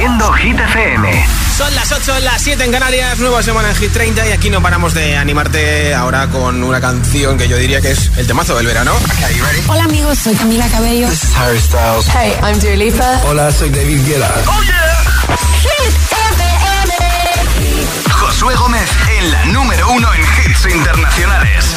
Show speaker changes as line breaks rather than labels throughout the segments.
haciendo Hit FM.
Son las 8, las 7 en Canarias, nueva semana en Hit 30 y aquí no paramos de animarte ahora con una canción que yo diría que es el temazo del verano.
Hola amigos, soy Camila Cabello.
This is Harry Styles.
Hey, I'm Dua Lipa.
Hola, soy David Guetta.
Oh yeah. Hit FM. Josué Gómez en la número uno en hits internacionales.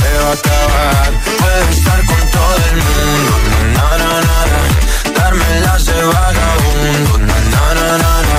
se va a acabar.
Puedes estar con todo el mundo, na, na, na, na. darme las de vagabundo, na, na, na, na,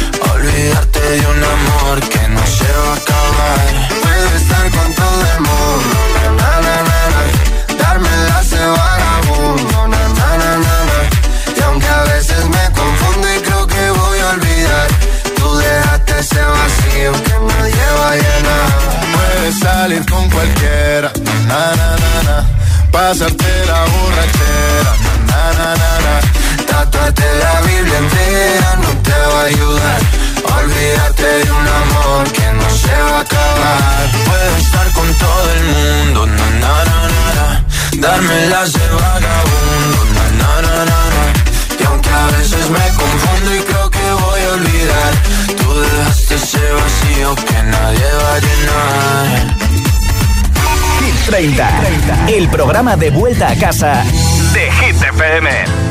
Olvidarte de un amor que no se a acabar.
Puedes estar con todo el mundo, na, na, na, na. darme la vagabundo, na, na, na, na, y aunque a veces me confundo y creo que voy a olvidar, tú dejaste ese vacío que nadie va a llenar.
Puedes salir con cualquiera, na na na na. Pasarte la borrachera, na na na na.
Tatuarte la Biblia entera no te va a ayudar. Olvídate de un amor que no se va a acabar.
Puedes estar con todo el mundo, na, na, na, na, na. darme las de vagabundo, na, na, na, na, na. y aunque a veces me confundo y creo que voy a olvidar, tú dejaste ese vacío que nadie va a llenar.
Hit 30, el programa de vuelta a casa de Hit FM.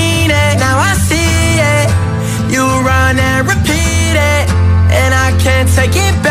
take it back.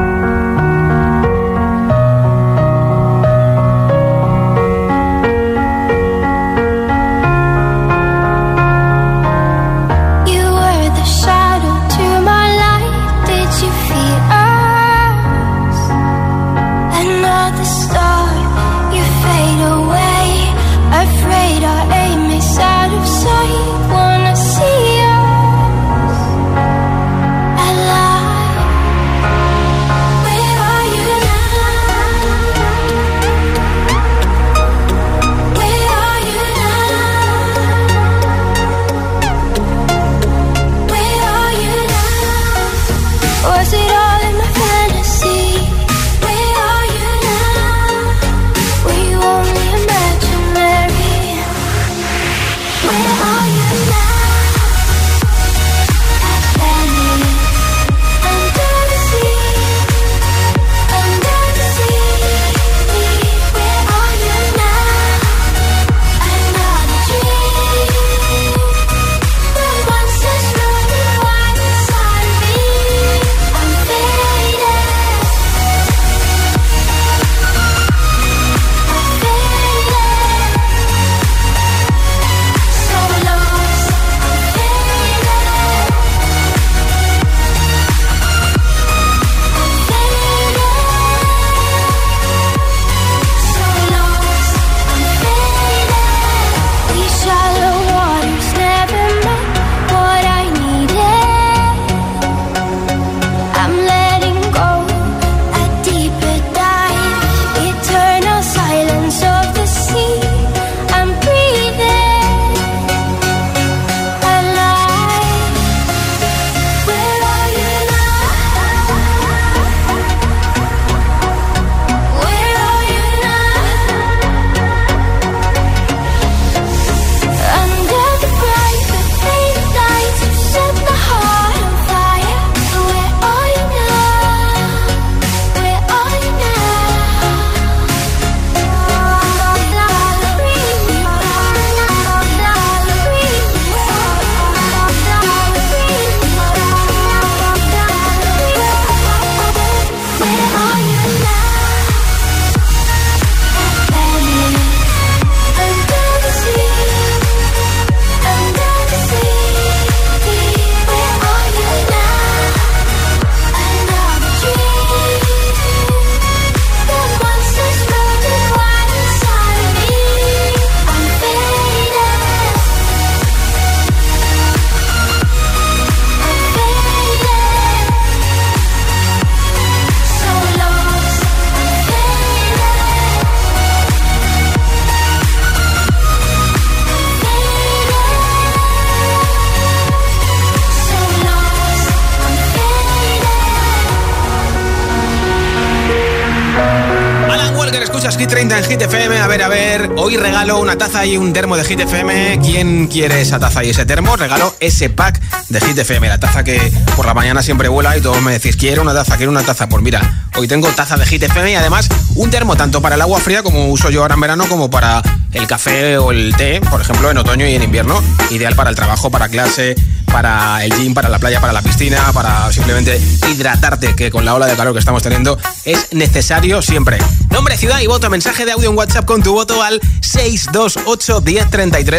En Hit FM. A ver, a ver. Hoy regalo una taza y un termo de Hit FM. ¿Quién quiere esa taza y ese termo? Regalo ese pack de Hit FM. La taza que por la mañana siempre vuela y todos me decís, quiero una taza, quiero una taza. Pues mira, hoy tengo taza de Hit FM y además un termo tanto para el agua fría como uso yo ahora en verano como para el café o el té, por ejemplo, en otoño y en invierno. Ideal para el trabajo, para clase, para el gym, para la playa, para la piscina, para simplemente hidratarte, que con la ola de calor que estamos teniendo es necesario siempre. Nombre, ciudad y voto, mensaje de audio en WhatsApp con tu voto al 628 10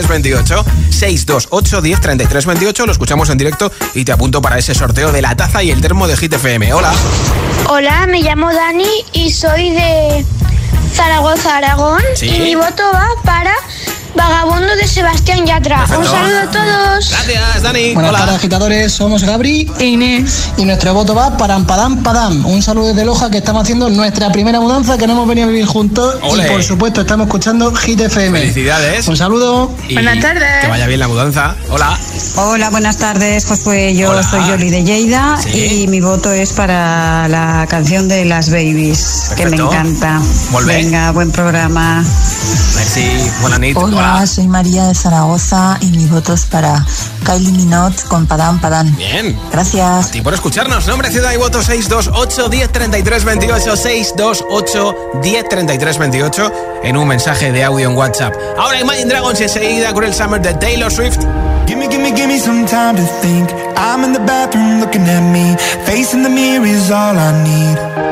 28. 628 10 28. Lo escuchamos en directo y te apunto para ese sorteo de la taza y el termo de Hit FM. Hola.
Hola, me llamo Dani y soy de Zaragoza, Aragón.
Sí.
Y mi voto va para Vagabundo de Sebastián Yatra. Un saludo a todos.
Gracias, Dani.
Buenas
Hola.
tardes, agitadores. Somos Gabri e Inés. Y nuestro voto va para Ampadam Padam. Un saludo desde Loja que estamos haciendo nuestra primera mudanza que no hemos venido a vivir juntos. Y por supuesto, estamos escuchando Hit FM.
Felicidades.
Un saludo.
Y
Buenas tardes.
Que vaya bien la mudanza. Hola.
Hola, buenas tardes, Josué. Yo
Hola.
soy Yoli de Lleida
Sí.
y mi voto es para la canción de las Babies, que me encanta.
Bé.
Venga, buen programa.
Merci. Buena nit.
Hola, soy María de Zaragoza y mi voto es para Kylie Minogue con Padam Padam.
Bien.
Gracias.
Y por escucharnos, nombre, ciudad y voto 628 10 33 28 628 10 33 28 en un mensaje de audio en WhatsApp. Ahora Imagine Dragons y enseguida Cruel Summer de Taylor Swift.
Gimme, gimme, gimme some time to think. I'm in the bathroom looking at me. Facing the mirror is all I need.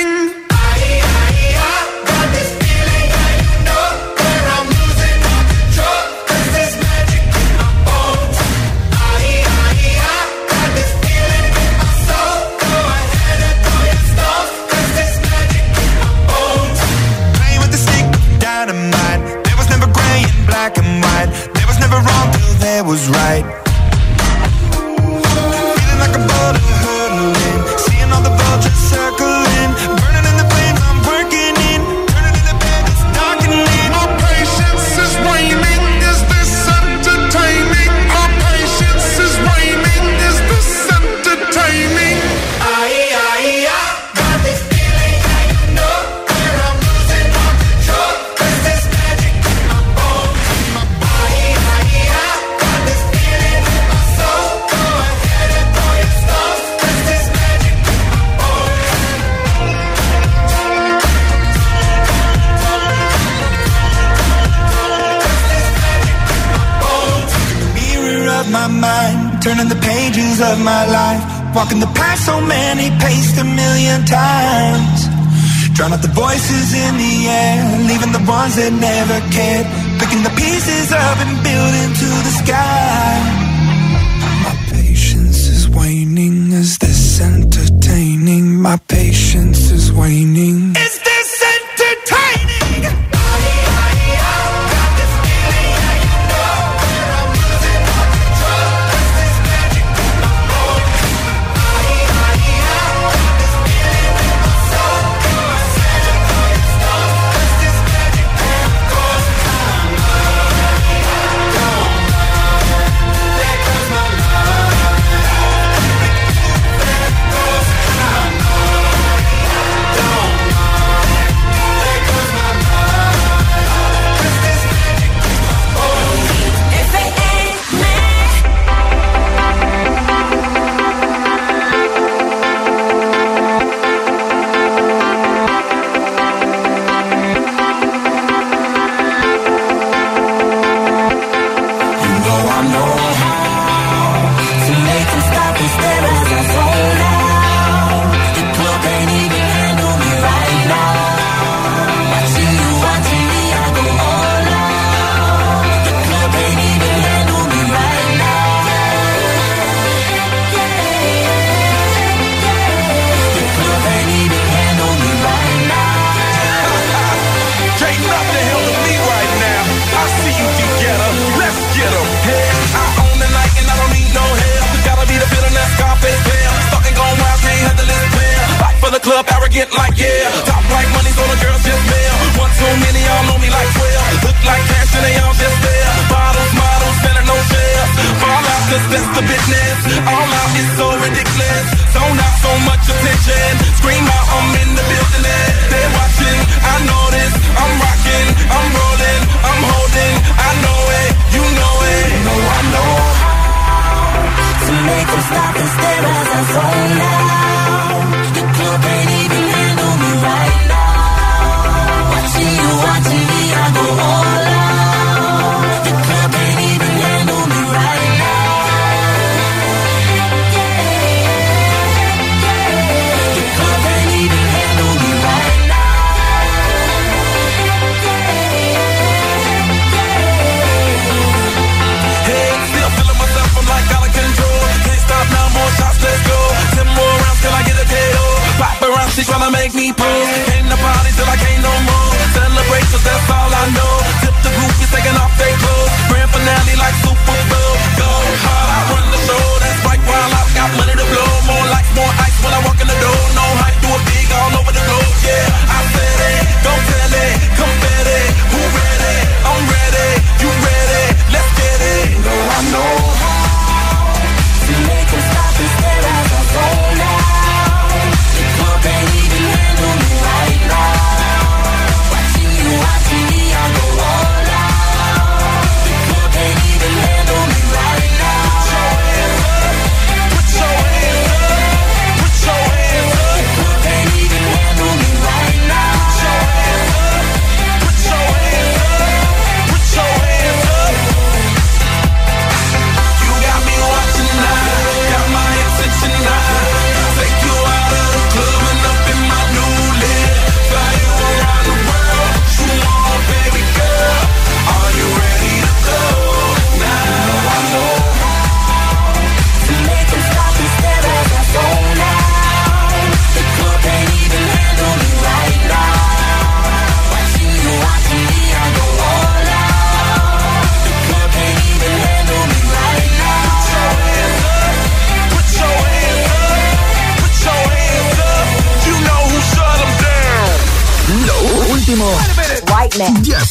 Walking the path so many paced a million times. Drown out the voices in the air, leaving the ones that never cared, picking the pieces up and building to the sky.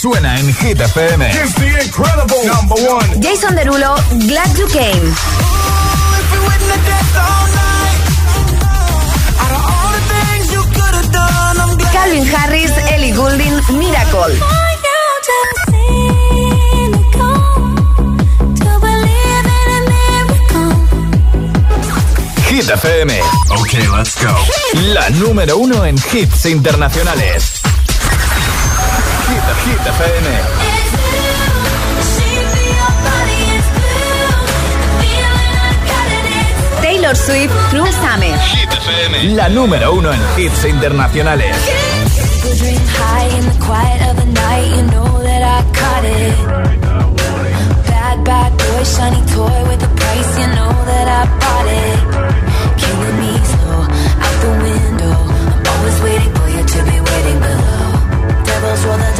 suena en Hit FM.
It's the incredible number one.
Jason Derulo, Glad You Came. Calvin Harris, Ellie Goulding, Miracle.
Hit FM.
Ok, let's go.
La número uno en hits internacionales. Hit FM.
Taylor Swift, Cruel Summer.
Hit FM. La número uno en hits internacionales.
Bad, bad boy, shiny toy with a price, you know that I bought it. Killing me slow, out the window. I'm always waiting for you to be waiting below. Devils roll the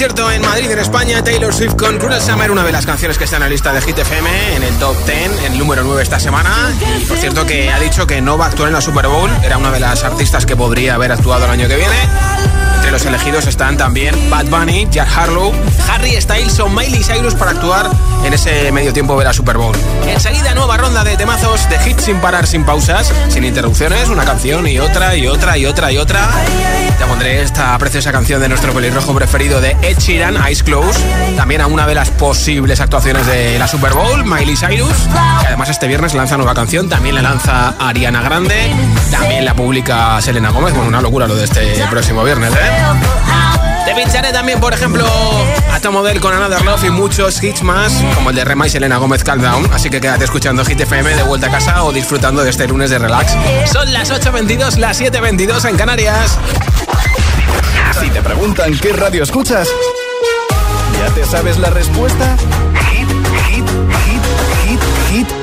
Concierto en Madrid, en España. Taylor Swift con Cruel Summer, una de las canciones que está en la lista de Hit FM, en el top 10, el número 9 esta semana. Y por cierto que ha dicho que no va a actuar en la Super Bowl. Era una de las artistas que podría haber actuado el año que viene. Entre los elegidos están también Bad Bunny, Jack Harlow, Harry Styles o Miley Cyrus para actuar en ese medio tiempo de la Super Bowl. Enseguida nueva ronda de temazos de hits sin parar, sin pausas, sin interrupciones, una canción y otra y otra y otra y otra. Te pondré esta preciosa canción de nuestro pelirrojo preferido de Ed Sheeran, Eyes Close. También a una de las posibles actuaciones de la Super Bowl, Miley Cyrus. Que además este viernes lanza nueva canción, también la lanza Ariana Grande, también la publica Selena Gómez. Bueno, una locura lo de este próximo viernes, ¿eh? Te pincharé también, por ejemplo, a Model con Another Love y muchos hits más, como el de Rema y Selena Gómez Calm Down. Así que quédate escuchando Hit FM de vuelta a casa o disfrutando de este lunes de relax. Son las 8.22, las 7.22 en Canarias.
Si te preguntan qué radio escuchas, ¿ya te sabes la respuesta?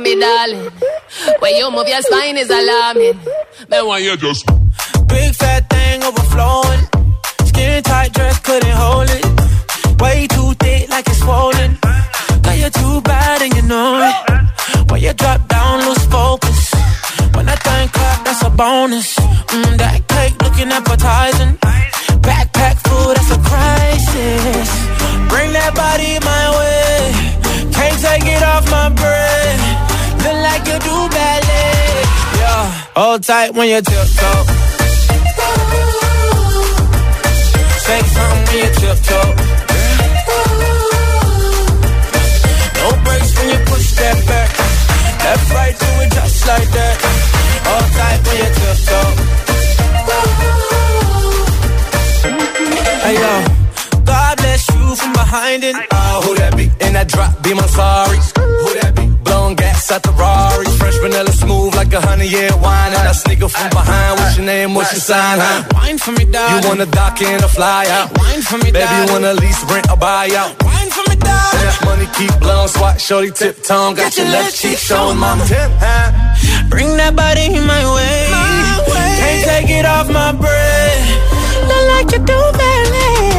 Me, darling. When you move your spine is alarming. Then why you just
Big fat thing overflowing. Skin tight dress couldn't hold it. Way too thick like it's swollen. Girl, you're too bad and you know it. When you drop down, lose focus. When that thing clap, that's a bonus. Mm, that cake looking appetizing. Backpack food, that's a crisis. Bring that body my way. Can't take it off my brain. Look like you do ballet. Yeah, hold tight when you tiptoe. Say something when you tiptoe. No breaks when you push that back. Left, right, do it just like that. Hold tight when you tiptoe. Hey yo, God bless you from behind it. Oh, who that be? In that drop, be my sorry. Who that Blowing gas at the Rari. Fresh vanilla smooth like a honey year wine. And I sneak up from behind. What's your name? What's your sign? Huh? Wine for me, dog. You wanna dock in a fly out? Wine for me, Baby, you wanna lease, rent or buy out? Wine for me, dog. That money keep blowing. Swat, shorty, tip tongue. Got, your left cheek showing, mama. Tip, huh? Bring that body my way. my way. Can't take it off my breath. Look like you do, ballet.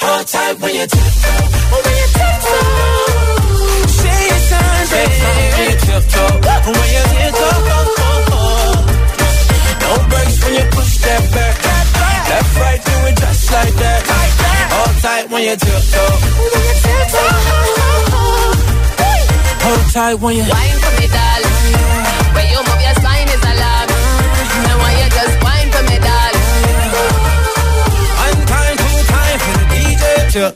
Hold tight when you tiptoe. When you tiptoe. Say sign, baby. When you tiptoe. When you tiptoe. No breaks when you push that back. Left, right, do it just like that. Hold tight when you tiptoe. When you tiptoe. Hold tight when you.
Wine for me, darling. When you move your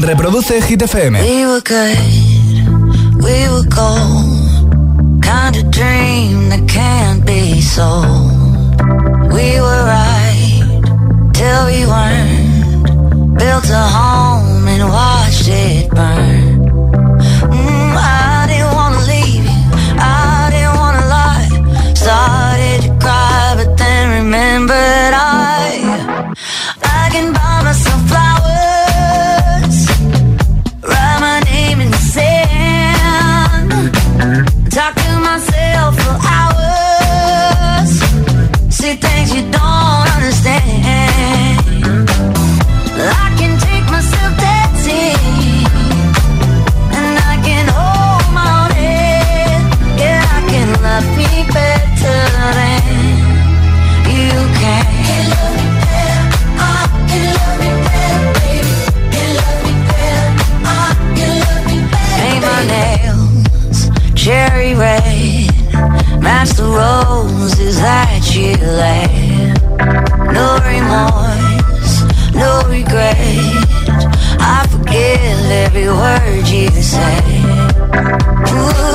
Reproduce Hit FM.
We were good, we were gold. Kind of dream that can't be sold. We were right till we weren't. Built a home and watched it burn. arms is that you lay. No remorse, no regret. I forgive every word you say. Ooh.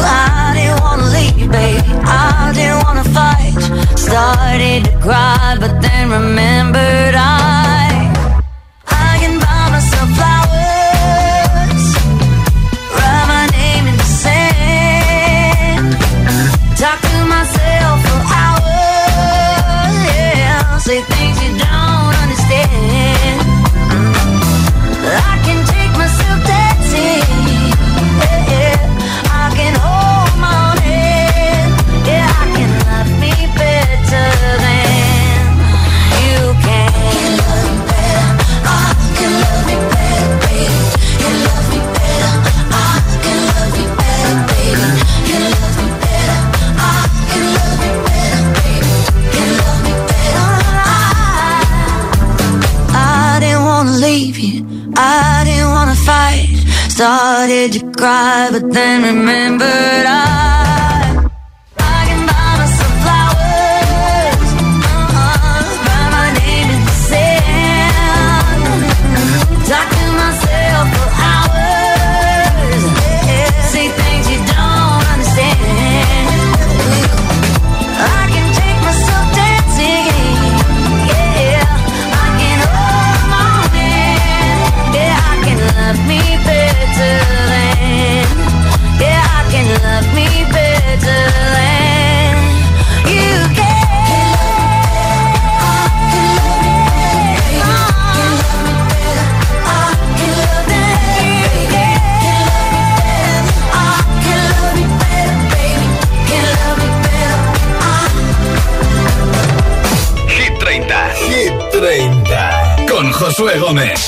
Hit 30 con Josué Gómez.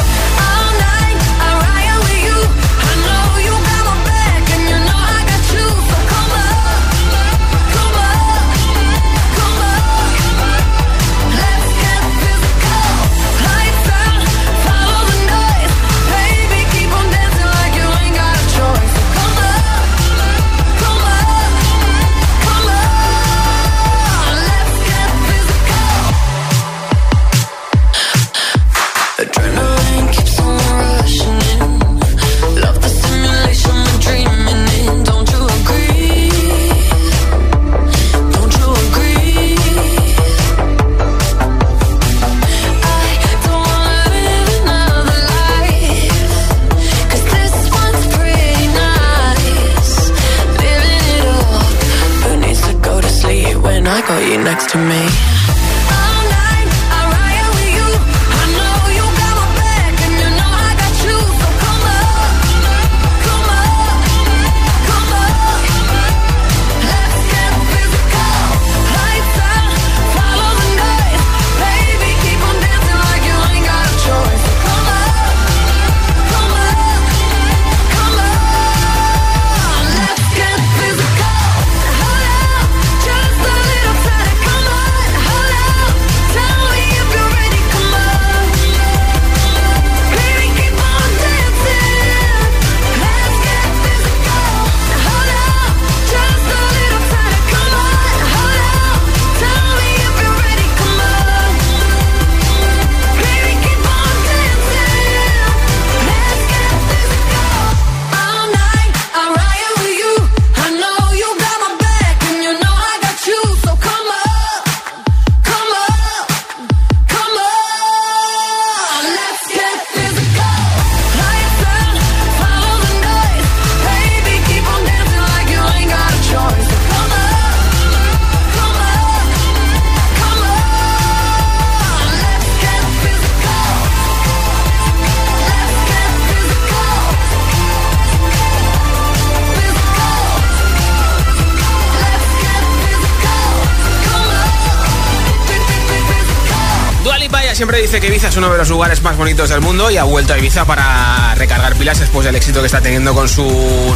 Es uno de los lugares más bonitos del mundo y ha vuelto a Ibiza para recargar pilas después del éxito que está teniendo con su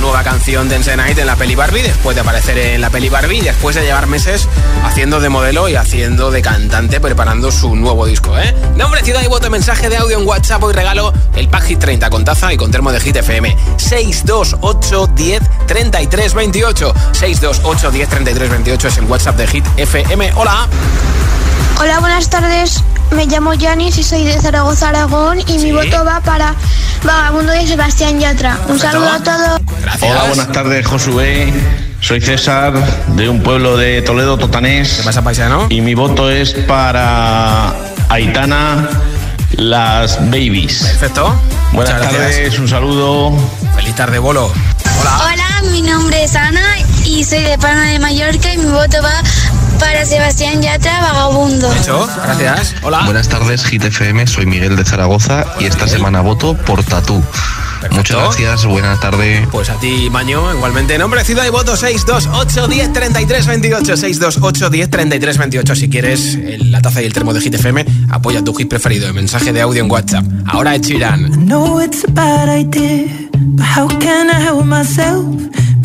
nueva canción Dance Night en la peli Barbie, después de aparecer en la peli Barbie y después de llevar meses haciendo de modelo y haciendo de cantante preparando su nuevo disco, ¿eh? Nombre, ciudad y voto, mensaje de audio en WhatsApp y regalo el pack Hit 30 con taza y con termo de Hit FM. 628 10 33 28. 628 10 33 28 es el WhatsApp de Hit FM. Hola.
Hola, buenas tardes. Me llamo Yanis y soy de Zaragoza, Aragón y mi voto va para Vagabundo de Sebastián Yatra. Un saludo a todos.
Hola, buenas tardes, Josué. Soy César, de un pueblo de Toledo, Totanés.
¿Qué pasa, paisano?
Y mi voto es para Aitana, las babies.
Perfecto.
Buenas
Muchas
tardes,
gracias.
un saludo.
Feliz tarde, bolo. Hola.
Hola, mi nombre es Ana y soy de Palma de Mallorca y mi voto va para Sebastián Yatra, Vagabundo.
Hecho, gracias. Hola.
Buenas tardes, Hit FM. Soy Miguel de Zaragoza y esta semana voto por Tatú. Muchas gracias, buena tarde.
Pues a ti, Maño, igualmente. Nombre, ciudad y voto 628 10 33 28. 628 10 33 28. Si quieres el- la taza y el termo de Hit FM, apoya tu hit preferido. El mensaje de audio en WhatsApp. Ahora es Chirán.
I know it's a bad idea, but how can I help myself?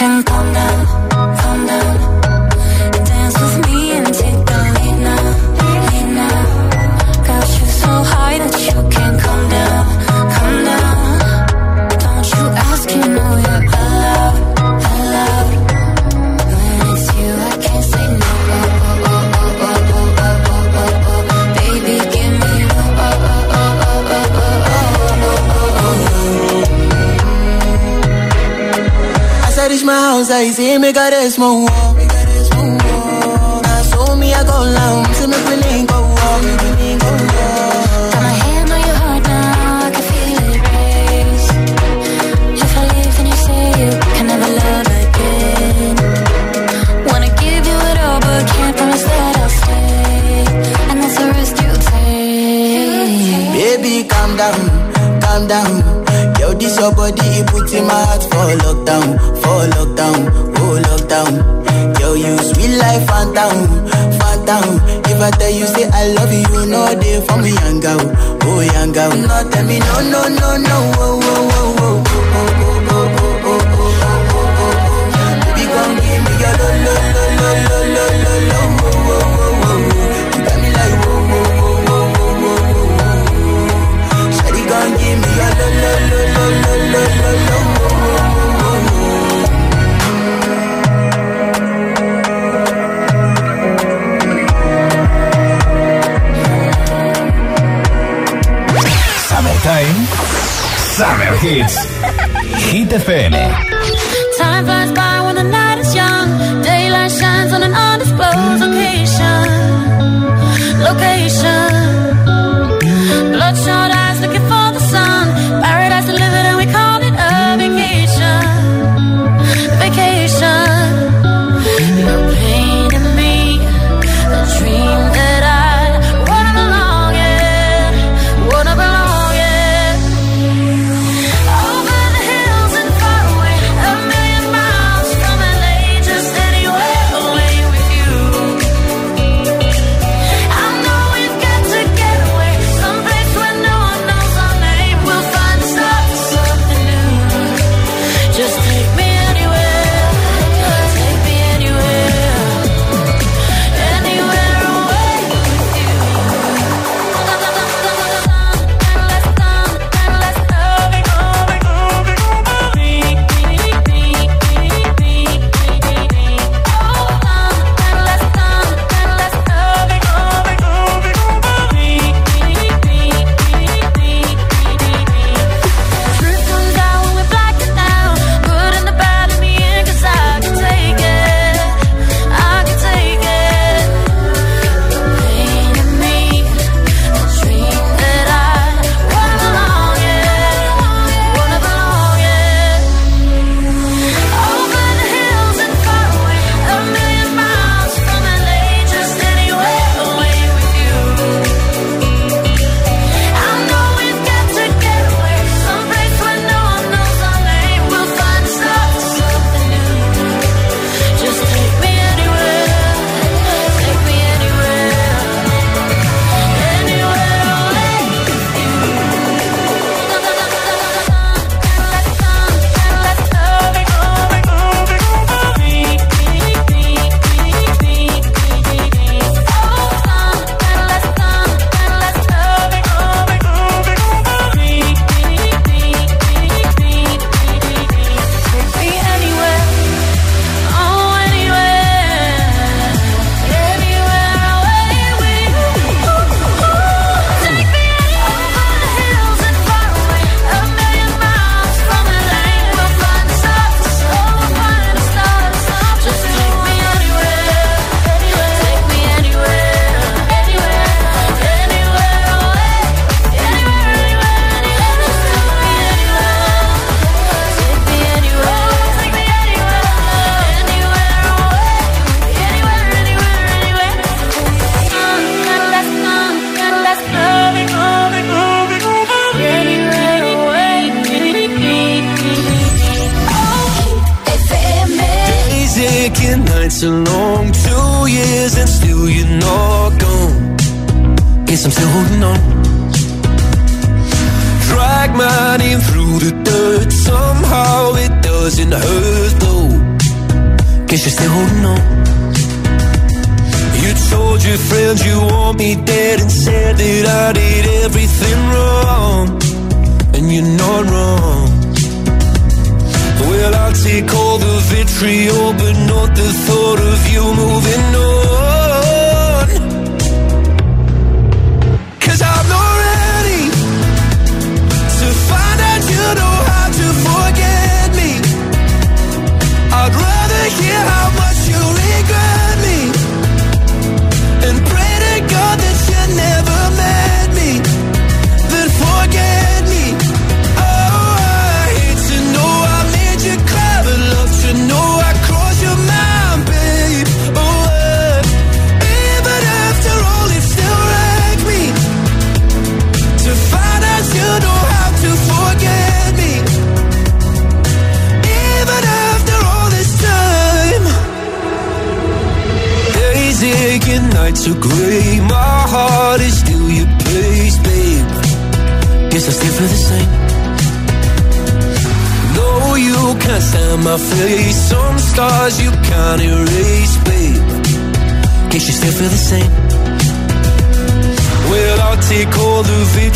can
y
si me
caresmo.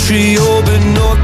country open north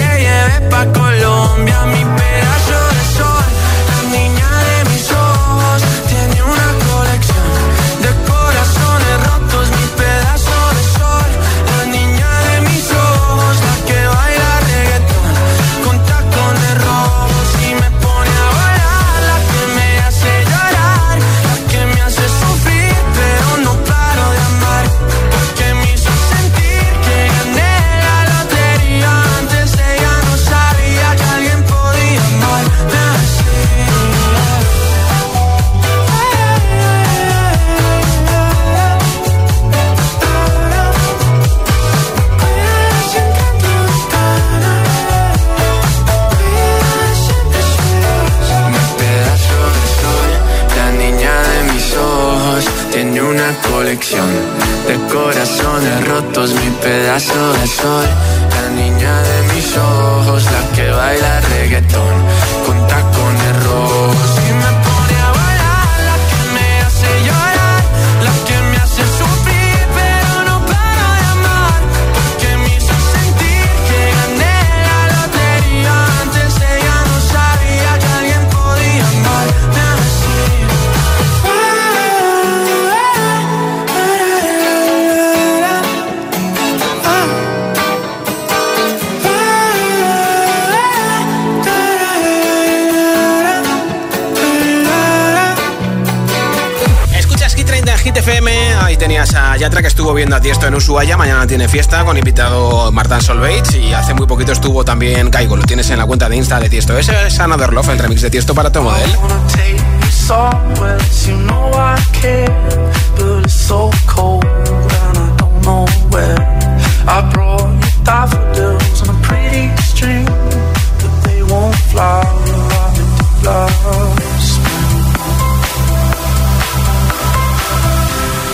tenías a Yatra que estuvo viendo a Tiesto en Ushuaia. Mañana tiene fiesta con invitado Martán Solveig. Y hace muy poquito estuvo también Caigo. Lo tienes en la cuenta de Insta de Tiesto. Ese es Another Love, el remix de Tiesto para tu model.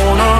corner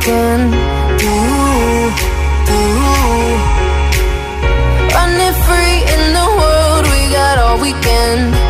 can. Do, do. Running free in the world, we got all
weekend.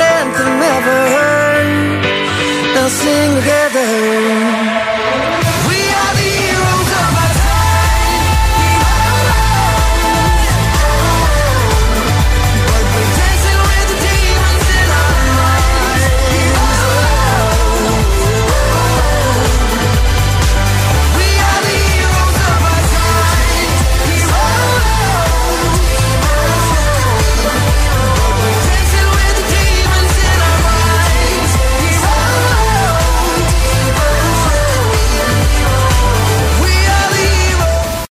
sent them ever